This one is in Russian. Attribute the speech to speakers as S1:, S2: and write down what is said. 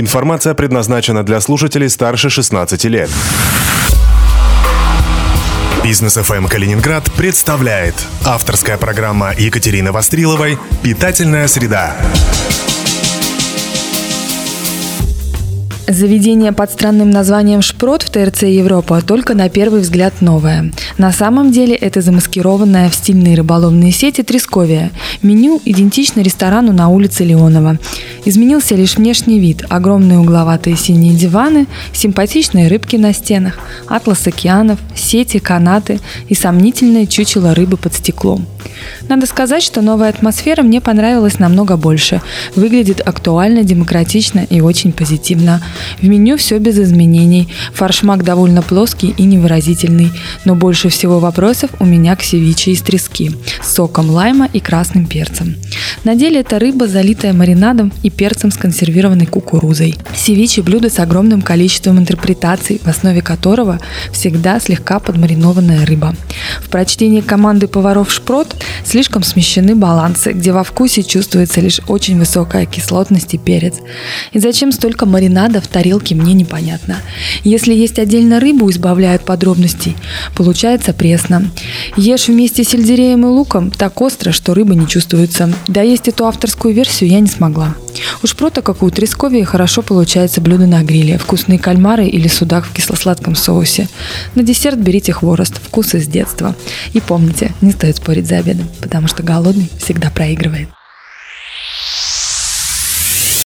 S1: Информация предназначена для слушателей старше 16 лет. Бизнес FM Калининград представляет авторская программа Екатерины Востриловой «Питательная среда».
S2: Заведение под странным названием «Шпрот» в ТРЦ Европа только на первый взгляд новое. На самом деле это замаскированная в стильные рыболовные сети Тресковия. Меню идентично ресторану на улице Леонова. Изменился лишь внешний вид. Огромные угловатые синие диваны, симпатичные рыбки на стенах, атлас океанов, сети, канаты и сомнительное чучело рыбы под стеклом. Надо сказать, что новая атмосфера мне понравилась намного больше. Выглядит актуально, демократично и очень позитивно. В меню все без изменений. Фаршмак довольно плоский и невыразительный. Но больше всего вопросов у меня к севиче из трески с соком лайма и красным перцем. На деле это рыба, залитая маринадом и перцем с консервированной кукурузой. Севиче – блюдо с огромным количеством интерпретаций, в основе которого всегда слегка подмаринованная рыба. В прочтении команды поваров «Шпрот» слишком смещены балансы, где во вкусе чувствуется лишь очень высокая кислотность и перец. И зачем столько маринада в тарелке, мне непонятно. Если есть отдельно рыбу, избавляют подробностей, получается пресно. Ешь вместе с сельдереем и луком так остро, что рыба не чувствуется. Да есть эту авторскую версию я не смогла. Уж прото, как у Тресковии, хорошо получается блюдо на гриле, вкусные кальмары или судак в кисло-сладком соусе. На десерт берите хворост, вкус из детства. И помните, не стоит спорить за обедом, потому что голодный всегда проигрывает.